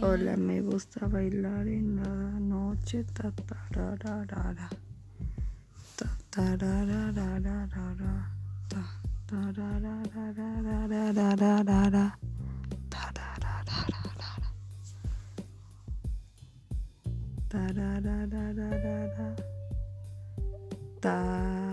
Hola, me gusta bailar en la noche. Ta tararara. Ta tararara. Ta tararara. Tararara. Ta